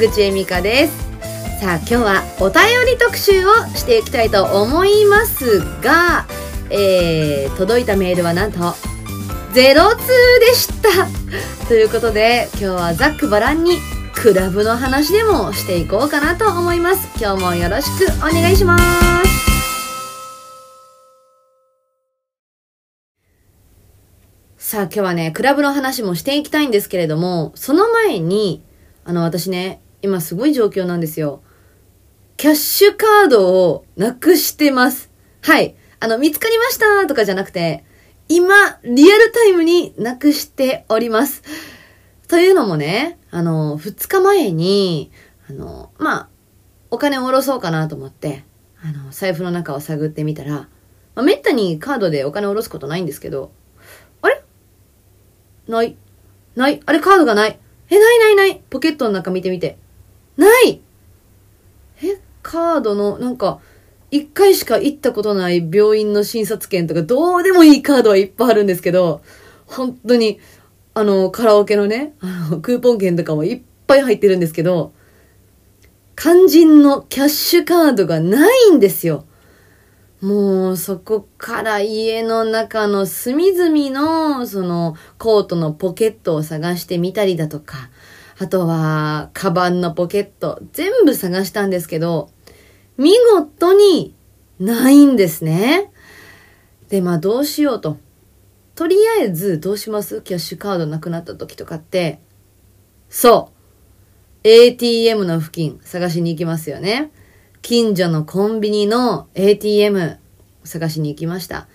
口恵美香です。さあ今日はお便り特集をしていきたいと思いますが、えー、届いたメールはなんと02でした。ということで今日はざっくばらんにクラブの話でもしていこうかなと思います。今日もよろしくお願いします。さあ今日はね、クラブの話もしていきたいんですけれども、その前に、あの私ね、今すごい状況なんですよ。キャッシュカードをなくしてます。はい。あの、見つかりましたとかじゃなくて、今、リアルタイムになくしております。というのもね、あの、二日前に、あの、まあ、お金を下ろそうかなと思って、あの、財布の中を探ってみたら、まあ、めったにカードでお金を下ろすことないんですけど、あれ？ない。ない。あれカードがない。え、ないないない。ポケットの中見てみて。ないえ、カードの、なんか、一回しか行ったことない病院の診察券とか、どうでもいいカードはいっぱいあるんですけど、本当に、あの、カラオケのね、あの、クーポン券とかもいっぱい入ってるんですけど、肝心のキャッシュカードがないんですよ。もう、そこから家の中の隅々の、その、コートのポケットを探してみたりだとか、あとは、カバンのポケット、全部探したんですけど、見事にないんですね。で、まあどうしようと。とりあえずどうします？キャッシュカードなくなった時とかって。そう。ATM の付近探しに行きますよね。近所のコンビニの ATM 探しに行きました。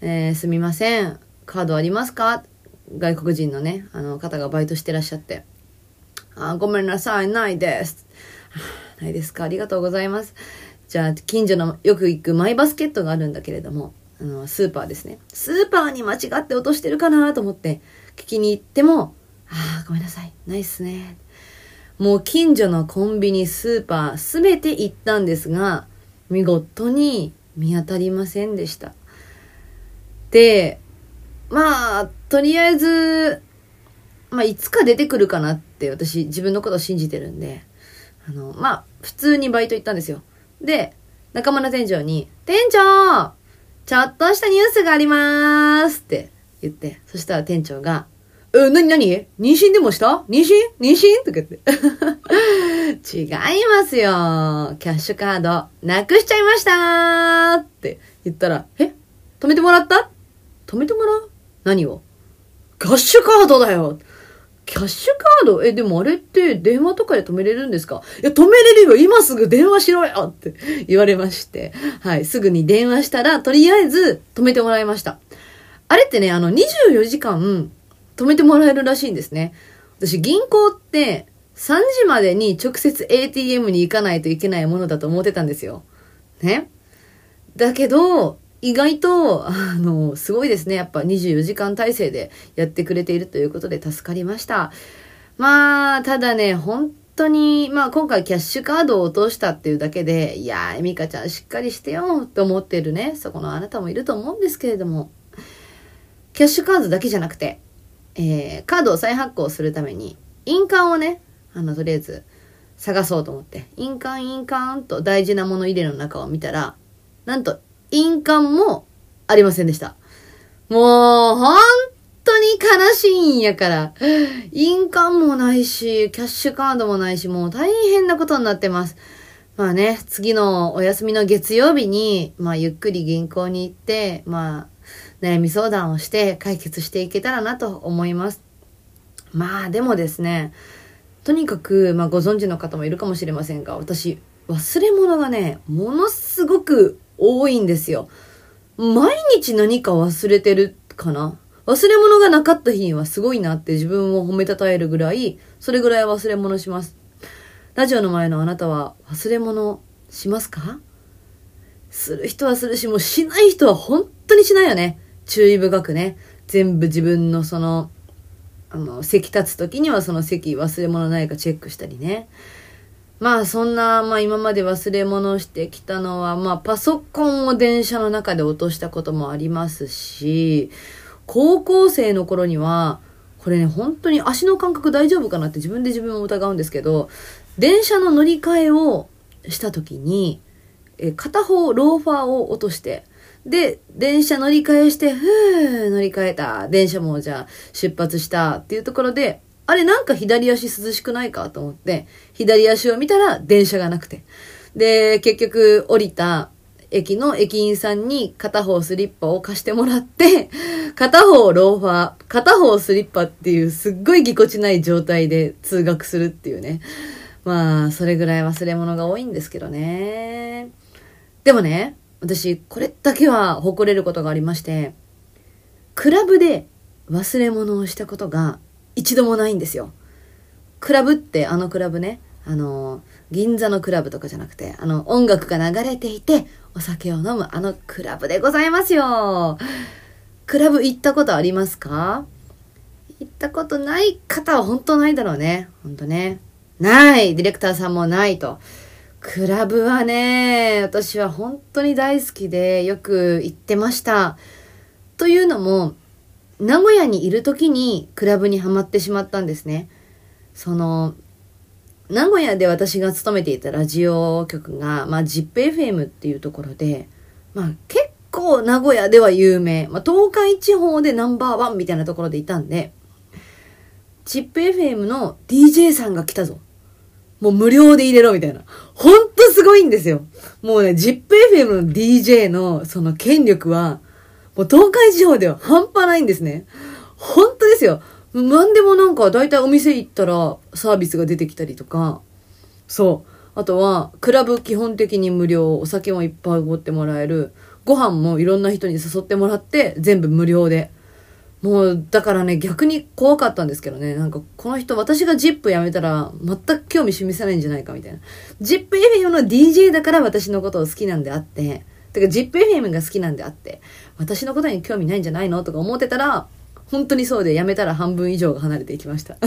えー、すみません。カードありますか？外国人のね、あの方がバイトしてらっしゃって。あ、ごめんなさい、ないです。ないですかありがとうございます。じゃあ、近所のよく行くマイバスケットがあるんだけれども、あの、スーパーですね。スーパーに間違って落としてるかなと思って聞きに行っても、ああ、ごめんなさい。ないっすね。もう近所のコンビニ、スーパー、すべて行ったんですが、見事に見当たりませんでした。で、まあ、とりあえず、まあ、いつか出てくるかなって私自分のことを信じてるんで、あの、まあ、普通にバイト行ったんですよ。で、仲間の店長に、店長ちょっとしたニュースがありまーすって言って、そしたら店長が、え、なになに妊娠でもした？妊娠？妊娠？とか言って。違いますよ。キャッシュカード、なくしちゃいましたーって言ったら、え？止めてもらった？止めてもらう？何を？キャッシュカードだよキャッシュカード？え、でもあれって電話とかで止めれるんですか？いや、止めれるよ今すぐ電話しろよって言われまして。はい、すぐに電話したら、とりあえず止めてもらいました。あれってね、あの、24時間止めてもらえるらしいんですね。私、銀行って、3時までに直接 ATM に行かないといけないものだと思ってたんですよ。ね？だけど、意外と、あの、すごいですね。やっぱ24時間体制でやってくれているということで助かりました。まあ、ただね、本当に、まあ今回キャッシュカードを落としたっていうだけで、いやー、エミカちゃんしっかりしてよって思ってるね、そこのあなたもいると思うんですけれども、キャッシュカードだけじゃなくて、えー、カードを再発行するために、印鑑をね、あの、とりあえず探そうと思って、印鑑、印鑑と大事なもの入れの中を見たら、なんと印鑑もありませんでした。もう、本当に悲しいんやから。印鑑もないし、キャッシュカードもないし、もう大変なことになってます。まあね、次のお休みの月曜日に、まあゆっくり銀行に行って、まあ、悩み相談をして解決していけたらなと思います。まあでもですね、とにかく、まあご存知の方もいるかもしれませんが、私、忘れ物がね、ものすごく多いんですよ。毎日何か忘れてるかな？忘れ物がなかった日にはすごいなって自分を褒めたたえるぐらい、それぐらい忘れ物します。ラジオの前のあなたは忘れ物しますか？する人はするし、もうしない人は本当にしないよね。注意深くね。全部自分のその、あの、席立つ時にはその席忘れ物ないかチェックしたりね。まあそんな、まあ今まで忘れ物してきたのは、まあパソコンを電車の中で落としたこともありますし、高校生の頃には、これね、本当に足の感覚大丈夫かなって自分で自分を疑うんですけど、電車の乗り換えをした時に、え片方ローファーを落として、で、電車乗り換えして、ふー、乗り換えた。電車もじゃあ出発したっていうところで、あれなんか左足涼しくないかと思って、左足を見たら電車がなくて。で、結局降りた駅の駅員さんに片方スリッパを貸してもらって、片方ローファー、片方スリッパっていうすっごいぎこちない状態で通学するっていうね。まあ、それぐらい忘れ物が多いんですけどね。でもね、私、これだけは誇れることがありまして、クラブで忘れ物をしたことが一度もないんですよ。クラブってあのクラブね、あの、銀座のクラブとかじゃなくて、あの、音楽が流れていて、お酒を飲むあのクラブでございますよ。クラブ行ったことありますか？行ったことない方は本当ないだろうね。本当ね。ない。ディレクターさんもないと。クラブはね、私は本当に大好きでよく行ってました。というのも、名古屋にいる時にクラブにはまってしまったんですね。その、名古屋で私が勤めていたラジオ局が、まあ、ZIPFM っていうところで、まあ、結構名古屋では有名、まあ、東海地方でナンバーワンみたいなところでいたんで、ZIPFM の DJ さんが来たぞ。もう無料で入れろみたいな。ほんとすごいんですよ。もうね、ZIPFM の DJ のその権力は、もう東海地方では半端ないんですね。本当ですよ。何でもなんか大体お店行ったらサービスが出てきたりとか、そう。あとは、クラブ基本的に無料、お酒もいっぱいおごってもらえる、ご飯もいろんな人に誘ってもらって全部無料で。もう、だからね、逆に怖かったんですけどね。なんか、この人、私が ZIP やめたら、全く興味示さないんじゃないかみたいな。ZIPFM の DJ だから私のことを好きなんであって、てか ZIPFM が好きなんであって、私のことに興味ないんじゃないのとか思ってたら、本当にそうで、やめたら半分以上が離れていきました。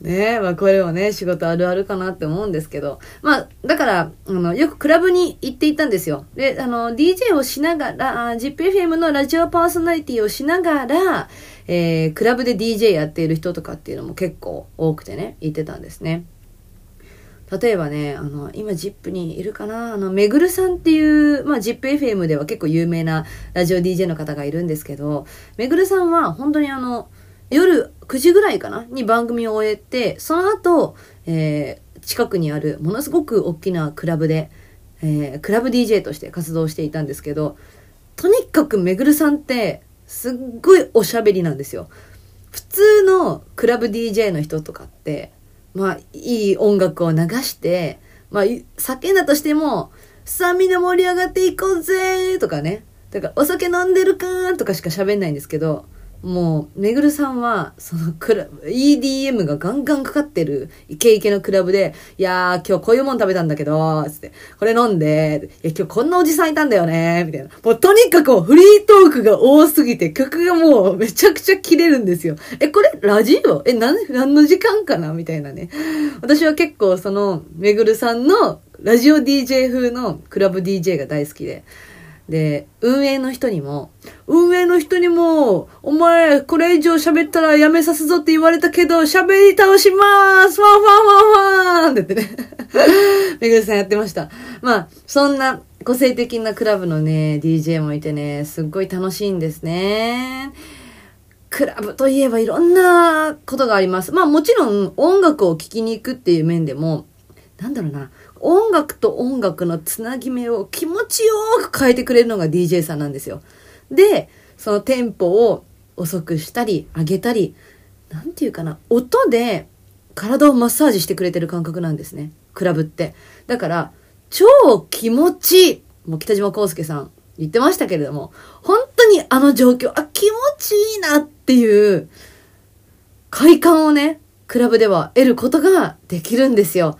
ねえ、まあこれもね、仕事あるあるかなって思うんですけど。まあ、だから、あの、よくクラブに行っていたんですよ。で、あの、DJ をしながら、ZIPFM のラジオパーソナリティをしながら、えー、クラブで DJ やっている人とかっていうのも結構多くてね、行ってたんですね。例えばね、あの、今 ZIP にいるかなあの、めぐるさんっていう、まあ ZIPFM では結構有名なラジオ DJ の方がいるんですけど、めぐるさんは本当にあの、夜9時ぐらいかなに番組を終えて、その後、えー、近くにあるものすごく大きなクラブで、えー、クラブ DJ として活動していたんですけど、とにかくめぐるさんってすっごいおしゃべりなんですよ。普通のクラブ DJ の人とかって、まあ、いい音楽を流して、まあ、叫んだとしても、さあみんな盛り上がっていこうぜとかね。だから、お酒飲んでるかとかしか喋んないんですけど、もう、めぐるさんは、そのクラ、EDM がガンガンかかってるイケイケのクラブで、いやー、今日こういうもん食べたんだけど、つって、これ飲んで、いや、今日こんなおじさんいたんだよね、みたいな。もうとにかくフリートークが多すぎて、曲がもうめちゃくちゃ切れるんですよ。え、これラジオ？え、なん、何の時間かな？みたいなね。私は結構その、めぐるさんのラジオ DJ 風のクラブ DJ が大好きで、で、運営の人にも、運営の人にも、お前、これ以上喋ったらやめさすぞって言われたけど、喋り倒しまーすファンファンファンファンって言ってね。めぐるさんやってました。まあ、そんな個性的なクラブのね、DJ もいてね、すっごい楽しいんですね。クラブといえばいろんなことがあります。まあもちろん音楽を聴きに行くっていう面でも、なんだろうな、音楽と音楽のつなぎ目を気持ちよく変えてくれるのが DJ さんなんですよ。で、そのテンポを遅くしたり、上げたり、なんていうかな、音で体をマッサージしてくれてる感覚なんですね。クラブって。だから、超気持ちいい。もう北島康介さん言ってましたけれども、本当にあの状況、あ、気持ちいいなっていう快感をね、クラブでは得ることができるんですよ。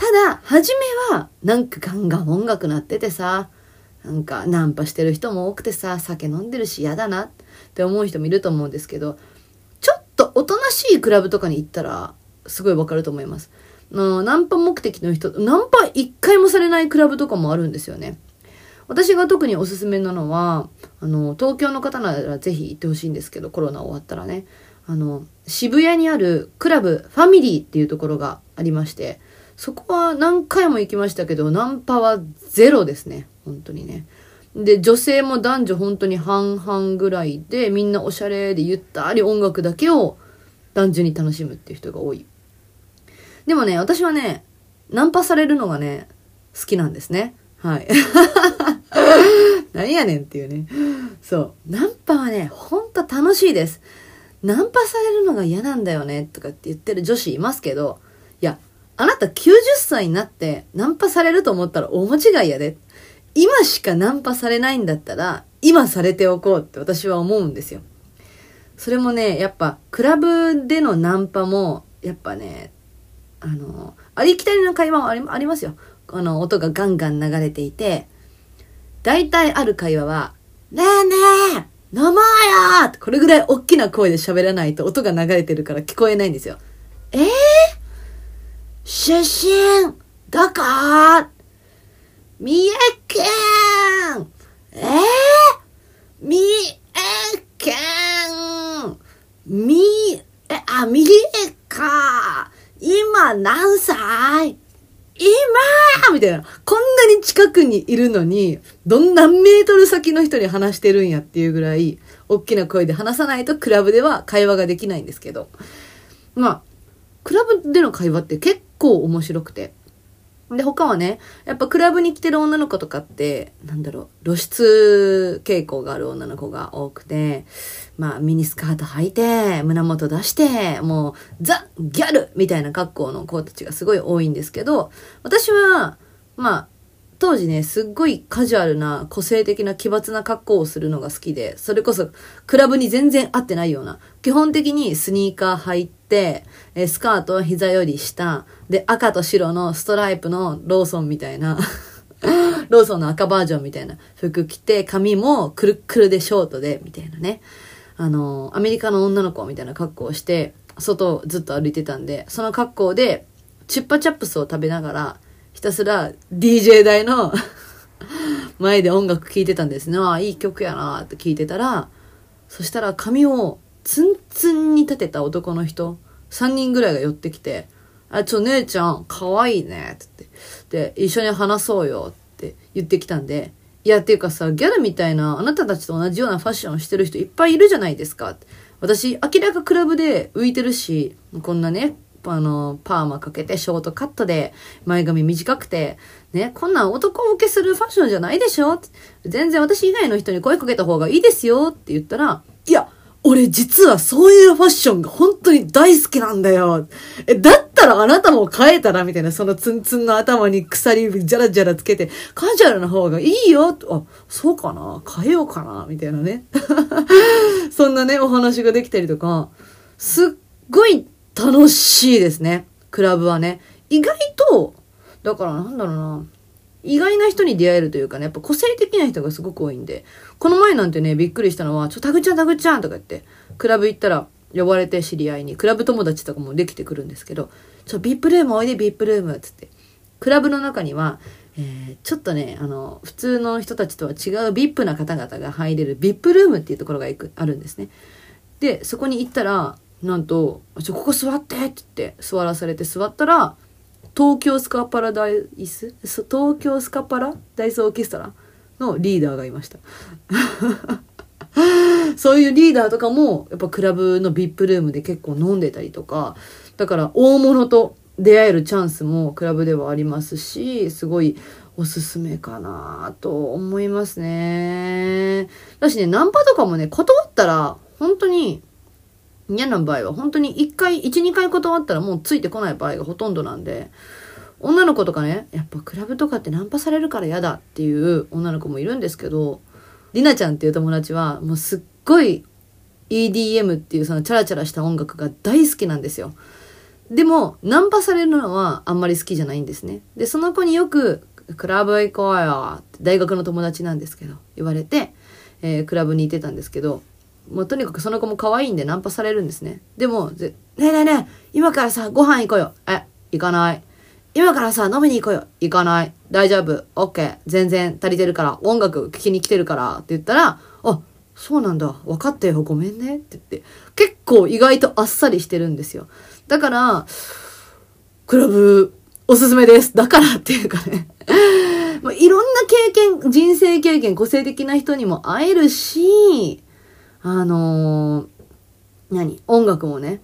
ただ、初めは、なんかガンガン音楽鳴っててさ、なんかナンパしてる人も多くてさ、酒飲んでるし嫌だなって思う人もいると思うんですけど、ちょっとおとなしいクラブとかに行ったら、すごいわかると思います。のナンパ目的の人、ナンパ一回もされないクラブとかもあるんですよね。私が特におすすめなのは、あの、東京の方ならぜひ行ってほしいんですけど、コロナ終わったらね。あの、渋谷にあるクラブファミリーっていうところがありまして、そこは何回も行きましたけど、ナンパはゼロですね。本当にね。で、女性も男女本当に半々ぐらいで、みんなおしゃれでゆったり音楽だけを単純に楽しむっていう人が多い。でもね、私はね、ナンパされるのがね、好きなんですね。はい。何やねんっていうね。そう。ナンパはね、ほんと楽しいです。ナンパされるのが嫌なんだよねとかって言ってる女子いますけど、あなた90歳になってナンパされると思ったら大間違いやで。今しかナンパされないんだったら、今されておこうって私は思うんですよ。それもね、やっぱ、クラブでのナンパも、やっぱね、あの、ありきたりな会話もありありますよ。あの、音がガンガン流れていて、大体ある会話は、ねえねえ飲もうよこれぐらい大きな声で喋らないと音が流れてるから聞こえないんですよ。えー、出身どこ三重県。え？ー、三重県。み、え、あ、三重か。今何歳？今。みたいな。こんなに近くにいるのに、どん何メートル先の人に話してるんやっていうぐらい、大きな声で話さないとクラブでは会話ができないんですけど。まあ、クラブでの会話って結構面白くて。で、他はね、やっぱクラブに来てる女の子とかって、なんだろう、露出傾向がある女の子が多くて、まあミニスカート履いて、胸元出して、もうザ・ギャルみたいな格好の子たちがすごい多いんですけど、私は、まあ、当時ね、すっごいカジュアルな、個性的な奇抜な格好をするのが好きで、それこそ、クラブに全然合ってないような、基本的にスニーカー履いて、えスカートは膝より下、で、赤と白のストライプのローソンみたいな ローソンの赤バージョンみたいな服着て、髪もくるくるでショートで、みたいなね。あの、アメリカの女の子みたいな格好をして、外をずっと歩いてたんで、その格好で、チュッパチャップスを食べながら、ひたすら DJ 台の 前で音楽聴いてたんですね。ああ、いい曲やなって聞いてたら、そしたら髪をツンツンに立てた男の人、3人ぐらいが寄ってきて、あ、ちょ、姉ちゃん、可愛いいね、って言って。で、一緒に話そうよって言ってきたんで、いや、っていうかさ、ギャルみたいな、あなたたちと同じようなファッションをしてる人いっぱいいるじゃないですか。私、明らかクラブで浮いてるし、こんなね、あの、パーマかけて、ショートカットで、前髪短くて、ね、こんなん男受けするファッションじゃないでしょ全然私以外の人に声かけた方がいいですよって言ったら、いや、俺実はそういうファッションが本当に大好きなんだよ。え、だったらあなたも変えたらみたいな、そのツンツンの頭に鎖ジャラジャラつけて、カジュアルな方がいいよ。あ、そうかな？変えようかな？みたいなね。そんなね、お話ができたりとか、すっごい楽しいですね。クラブはね。意外と、だからなんだろうな。意外な人に出会えるというかね、やっぱ個性的な人がすごく多いんで、この前なんてね、びっくりしたのは、ちょ、タグちゃんタグちゃんとか言って、クラブ行ったら呼ばれて知り合いに、クラブ友達とかもできてくるんですけど、ちょ、ビップルームおいで、ビップルームつって。クラブの中には、えー、ちょっとね、あの、普通の人たちとは違うビップな方々が入れるビップルームっていうところがいくあるんですね。で、そこに行ったら、なんと、ちょ、ここ座ってって言って座らされて座ったら、東京スカパラダイス東京スカパラダイスオーケストラのリーダーがいました。そういうリーダーとかも、やっぱクラブの VIP ルームで結構飲んでたりとか、だから大物と出会えるチャンスもクラブではありますし、すごいおすすめかなと思いますね。だしね、ナンパとかもね、断ったら、本当に嫌な場合は本当に1回、1、2回断ったらもうついてこない場合がほとんどなんで、女の子とかね、やっぱクラブとかってナンパされるから嫌だっていう女の子もいるんですけど、りなちゃんっていう友達はもうすっごい EDM っていうそのチャラチャラした音楽が大好きなんですよ。でも、ナンパされるのはあんまり好きじゃないんですね。で、その子によく、クラブ行こうよって大学の友達なんですけど、言われて、えー、クラブに行ってたんですけど、もうとにかくその子も可愛いんでナンパされるんですね。でも、ねえねえねえ、今からさ、ご飯行こうよ。え、行かない。今からさ、飲みに行こうよ。行かない。大丈夫。オッケー。全然足りてるから。音楽聴きに来てるから。って言ったら、あ、そうなんだ。分かったよ。ごめんね。って言って。結構意外とあっさりしてるんですよ。だから、クラブ、おすすめです。だから っていうかね。まあ、いろんな経験、人生経験、個性的な人にも会えるし、あのー、何？音楽もね、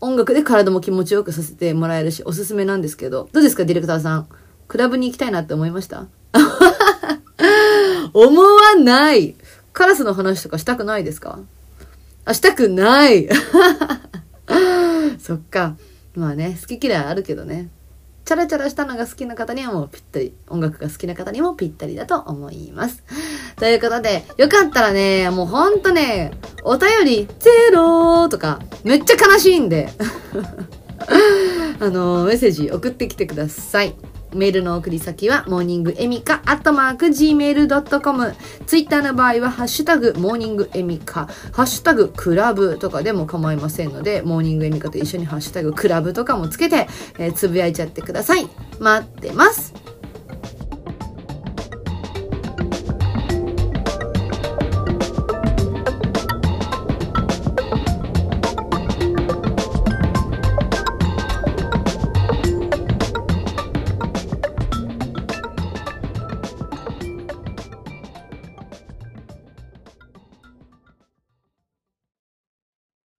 音楽で体も気持ちよくさせてもらえるし、おすすめなんですけど、どうですか、ディレクターさん？クラブに行きたいなって思いました？思わない。カラスの話とかしたくないですか？あ、したくない。そっか。まあね、好き嫌いあるけどね。チャラチャラしたのが好きな方にはもうぴったり、音楽が好きな方にもぴったりだと思います。ということで、よかったらね、もうほんとね、お便りゼロとか、めっちゃ悲しいんで あの、メッセージ送ってきてください。メールの送り先は、モーニングエミカ、アットマーク、gmail.com。ツイッターの場合は、ハッシュタグ、モーニングエミカ、ハッシュタグ、クラブとかでも構いませんので、モーニングエミカと一緒にハッシュタグ、クラブとかもつけて、えー、つぶやいちゃってください。待ってます。